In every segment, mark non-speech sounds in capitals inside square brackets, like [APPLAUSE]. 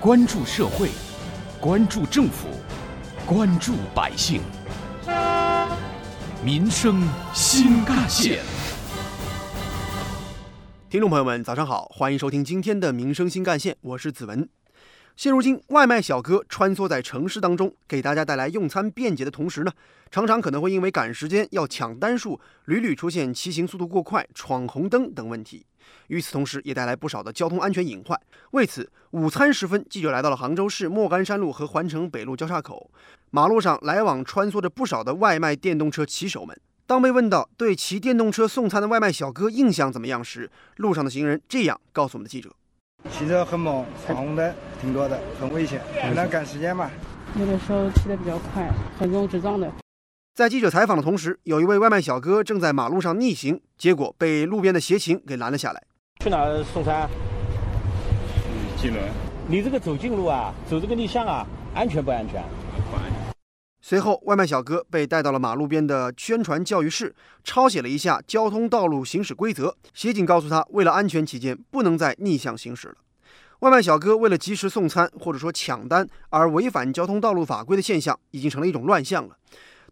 关注社会，关注政府，关注百姓，民生新干线。听众朋友们，早上好，欢迎收听今天的《民生新干线》，我是子文。现如今，外卖小哥穿梭在城市当中，给大家带来用餐便捷的同时呢，常常可能会因为赶时间要抢单数，屡屡出现骑行速度过快、闯红灯等问题。与此同时，也带来不少的交通安全隐患。为此，午餐时分，记者来到了杭州市莫干山路和环城北路交叉口，马路上来往穿梭着不少的外卖电动车骑手们。当被问到对骑电动车送餐的外卖小哥印象怎么样时，路上的行人这样告诉我们的记者。骑车很猛，闯红灯挺多的，很危险，为了赶时间嘛。有的时候骑得比较快，横冲直撞的。在记者采访的同时，有一位外卖小哥正在马路上逆行，结果被路边的协勤给拦了下来。去哪儿送餐？去金轮。你这个走近路啊，走这个逆向啊，安全不安全？不安全。随后，外卖小哥被带到了马路边的宣传教育室，抄写了一下交通道路行驶规则。协警告诉他，为了安全起见，不能再逆向行驶了。外卖小哥为了及时送餐或者说抢单而违反交通道路法规的现象，已经成了一种乱象了。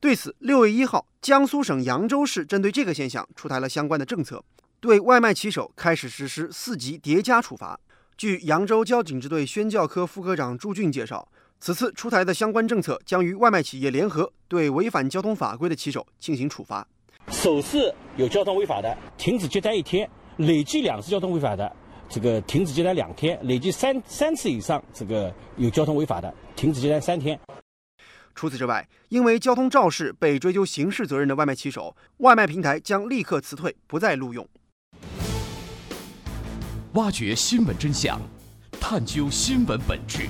对此，六月一号，江苏省扬州市针对这个现象出台了相关的政策，对外卖骑手开始实施四级叠加处罚。据扬州交警支队宣教科副科长朱俊介绍。此次出台的相关政策将与外卖企业联合，对违反交通法规的骑手进行处罚。首次有交通违法的，停止接单一天；累计两次交通违法的，这个停止接单两天；累计三三次以上，这个有交通违法的，停止接单三天。除此之外，因为交通肇事被追究刑事责任的外卖骑手，外卖平台将立刻辞退，不再录用。挖掘新闻真相，探究新闻本质。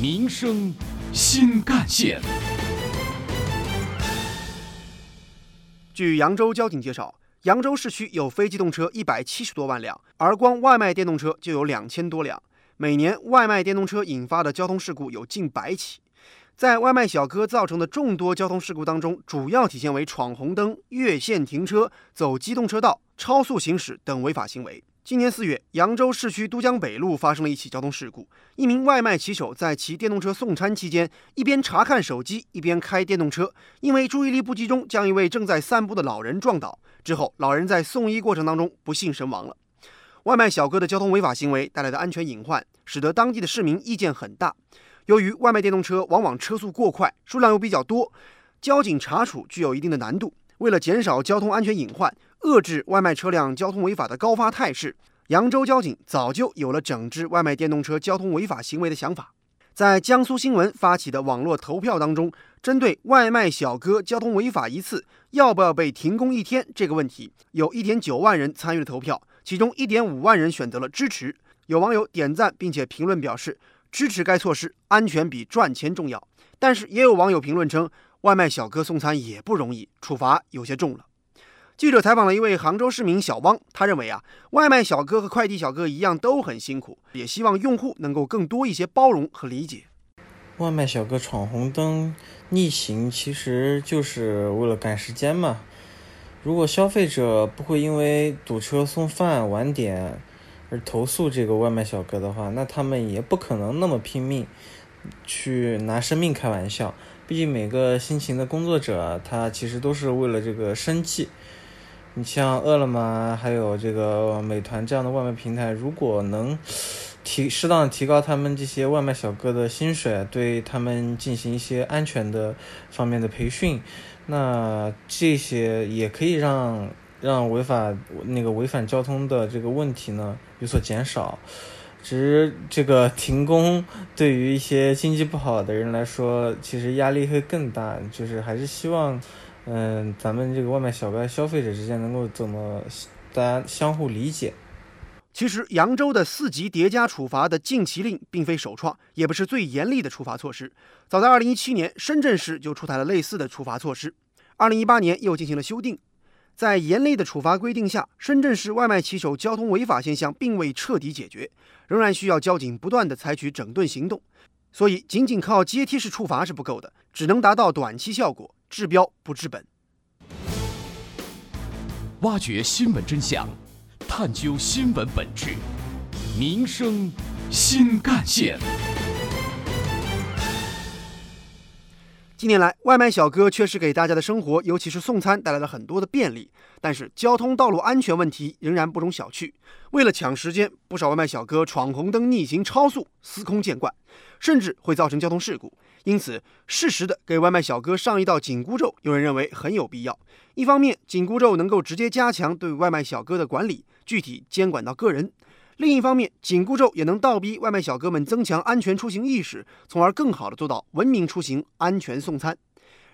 民生新干线。据扬州交警介绍，扬州市区有非机动车一百七十多万辆，而光外卖电动车就有两千多辆。每年外卖电动车引发的交通事故有近百起。在外卖小哥造成的众多交通事故当中，主要体现为闯红灯、越线停车、走机动车道、超速行驶等违法行为。今年四月，扬州市区都江北路发生了一起交通事故。一名外卖骑手在骑电动车送餐期间，一边查看手机，一边开电动车，因为注意力不集中，将一位正在散步的老人撞倒。之后，老人在送医过程当中不幸身亡了。外卖小哥的交通违法行为带来的安全隐患，使得当地的市民意见很大。由于外卖电动车往往车速过快，数量又比较多，交警查处具有一定的难度。为了减少交通安全隐患，遏制外卖车辆交通违法的高发态势，扬州交警早就有了整治外卖电动车交通违法行为的想法。在江苏新闻发起的网络投票当中，针对外卖小哥交通违法一次要不要被停工一天这个问题，有一点九万人参与了投票，其中一点五万人选择了支持。有网友点赞并且评论表示支持该措施，安全比赚钱重要。但是也有网友评论称。外卖小哥送餐也不容易，处罚有些重了。记者采访了一位杭州市民小汪，他认为啊，外卖小哥和快递小哥一样都很辛苦，也希望用户能够更多一些包容和理解。外卖小哥闯红灯、逆行，其实就是为了赶时间嘛。如果消费者不会因为堵车送饭晚点而投诉这个外卖小哥的话，那他们也不可能那么拼命去拿生命开玩笑。毕竟每个辛勤的工作者，他其实都是为了这个生计。你像饿了么，还有这个美团这样的外卖平台，如果能提适当提高他们这些外卖小哥的薪水，对他们进行一些安全的方面的培训，那这些也可以让让违法那个违反交通的这个问题呢有所减少。其实这个 [LAUGHS] 停工对于一些经济不好的人来说，其实压力会更大。就是还是希望，嗯，咱们这个外卖小哥消费者之间能够怎么大家相互理解。其实扬州的四级叠加处罚的禁骑令并非首创，也不是最严厉的处罚措施。早在2017年，深圳市就出台了类似的处罚措施，2018年又进行了修订。在严厉的处罚规定下，深圳市外卖骑手交通违法现象并未彻底解决，仍然需要交警不断的采取整顿行动。所以，仅仅靠阶梯式处罚是不够的，只能达到短期效果，治标不治本。挖掘新闻真相，探究新闻本质，民生新干线。近年来，外卖小哥确实给大家的生活，尤其是送餐带来了很多的便利，但是交通道路安全问题仍然不容小觑。为了抢时间，不少外卖小哥闯红灯、逆行、超速、司空见惯，甚至会造成交通事故。因此，适时的给外卖小哥上一道紧箍咒，有人认为很有必要。一方面，紧箍咒能够直接加强对外卖小哥的管理，具体监管到个人。另一方面，紧箍咒也能倒逼外卖小哥们增强安全出行意识，从而更好地做到文明出行、安全送餐。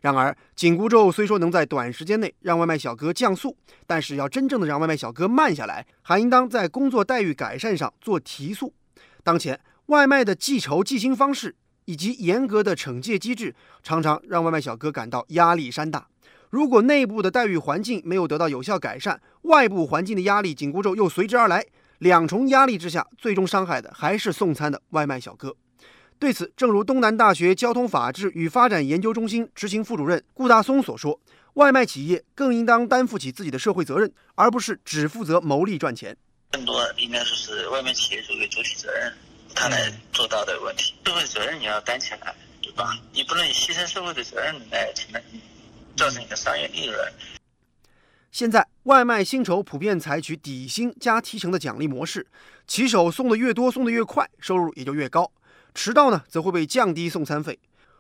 然而，紧箍咒虽说能在短时间内让外卖小哥降速，但是要真正的让外卖小哥慢下来，还应当在工作待遇改善上做提速。当前，外卖的计酬计薪方式以及严格的惩戒机制，常常让外卖小哥感到压力山大。如果内部的待遇环境没有得到有效改善，外部环境的压力紧箍咒又随之而来。两重压力之下，最终伤害的还是送餐的外卖小哥。对此，正如东南大学交通法治与发展研究中心执行副主任顾大松所说：“外卖企业更应当担负起自己的社会责任，而不是只负责牟利赚钱。更多应该说是外卖企业作为主体责任，他来做到的问题。社会责任你要担起来，对吧？你不能以牺牲社会的责任来承担，造成你的商业利润。”现在外卖薪酬普遍采取底薪加提成的奖励模式，骑手送的越多，送的越快，收入也就越高。迟到呢，则会被降低送餐费。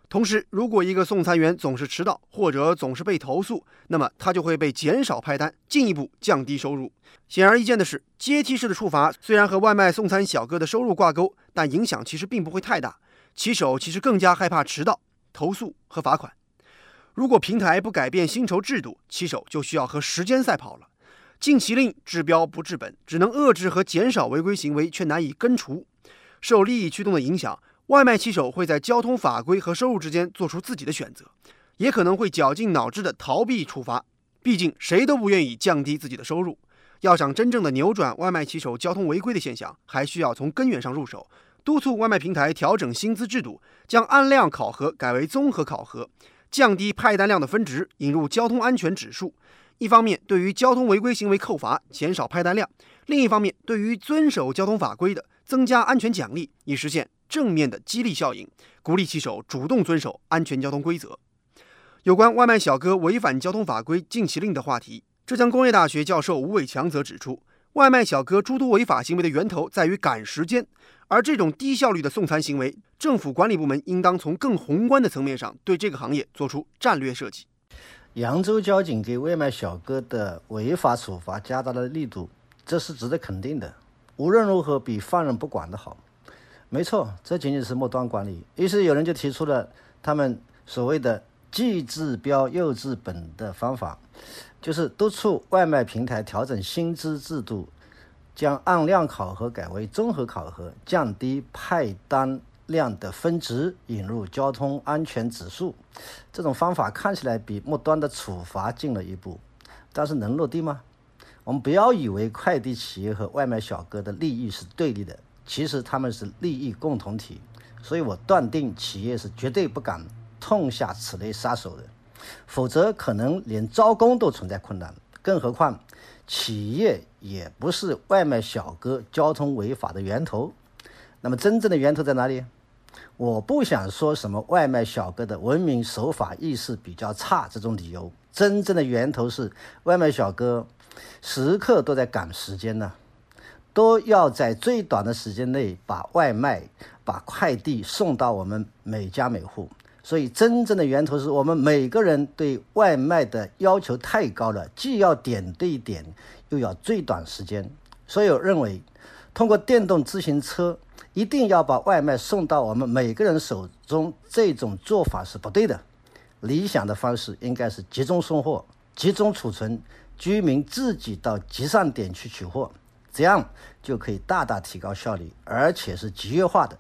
同时，如果一个送餐员总是迟到或者总是被投诉，那么他就会被减少派单，进一步降低收入。显而易见的是，阶梯式的处罚虽然和外卖送餐小哥的收入挂钩，但影响其实并不会太大。骑手其实更加害怕迟到、投诉和罚款。如果平台不改变薪酬制度，骑手就需要和时间赛跑了。禁骑令治标不治本，只能遏制和减少违规行为，却难以根除。受利益驱动的影响，外卖骑手会在交通法规和收入之间做出自己的选择，也可能会绞尽脑汁地逃避处罚。毕竟谁都不愿意降低自己的收入。要想真正的扭转外卖骑手交通违规的现象，还需要从根源上入手，督促外卖平台调整薪资制度，将按量考核改为综合考核。降低派单量的分值，引入交通安全指数，一方面对于交通违规行为扣罚，减少派单量；另一方面对于遵守交通法规的，增加安全奖励，以实现正面的激励效应，鼓励骑手主动遵守安全交通规则。有关外卖小哥违反交通法规禁骑令的话题，浙江工业大学教授吴伟强则指出。外卖小哥诸多违法行为的源头在于赶时间，而这种低效率的送餐行为，政府管理部门应当从更宏观的层面上对这个行业做出战略设计。扬州交警给外卖小哥的违法处罚加大了力度，这是值得肯定的。无论如何，比放任不管的好。没错，这仅仅是末端管理。于是有人就提出了他们所谓的“既治标又治本”的方法。就是督促外卖平台调整薪资制度，将按量考核改为综合考核，降低派单量的分值，引入交通安全指数。这种方法看起来比末端的处罚近了一步，但是能落地吗？我们不要以为快递企业和外卖小哥的利益是对立的，其实他们是利益共同体。所以我断定，企业是绝对不敢痛下此类杀手的。否则，可能连招工都存在困难。更何况，企业也不是外卖小哥交通违法的源头。那么，真正的源头在哪里？我不想说什么外卖小哥的文明守法意识比较差这种理由。真正的源头是外卖小哥时刻都在赶时间呢，都要在最短的时间内把外卖、把快递送到我们每家每户。所以，真正的源头是我们每个人对外卖的要求太高了，既要点对点，又要最短时间。所以，我认为，通过电动自行车一定要把外卖送到我们每个人手中，这种做法是不对的。理想的方式应该是集中送货、集中储存，居民自己到集散点去取货，这样就可以大大提高效率，而且是集约化的。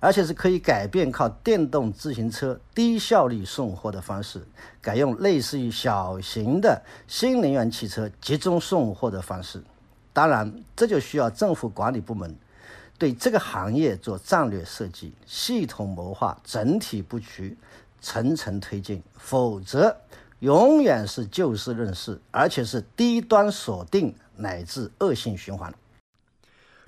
而且是可以改变靠电动自行车低效率送货的方式，改用类似于小型的新能源汽车集中送货的方式。当然，这就需要政府管理部门对这个行业做战略设计、系统谋划、整体布局、层层推进。否则，永远是就事论事，而且是低端锁定乃至恶性循环。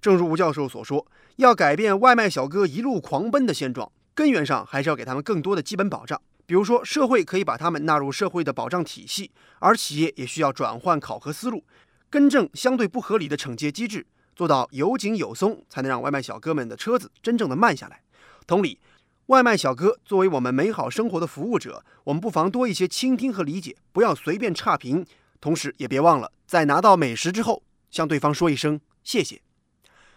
正如吴教授所说，要改变外卖小哥一路狂奔的现状，根源上还是要给他们更多的基本保障。比如说，社会可以把他们纳入社会的保障体系，而企业也需要转换考核思路，更正相对不合理的惩戒机制，做到有紧有松，才能让外卖小哥们的车子真正的慢下来。同理，外卖小哥作为我们美好生活的服务者，我们不妨多一些倾听和理解，不要随便差评。同时，也别忘了在拿到美食之后，向对方说一声谢谢。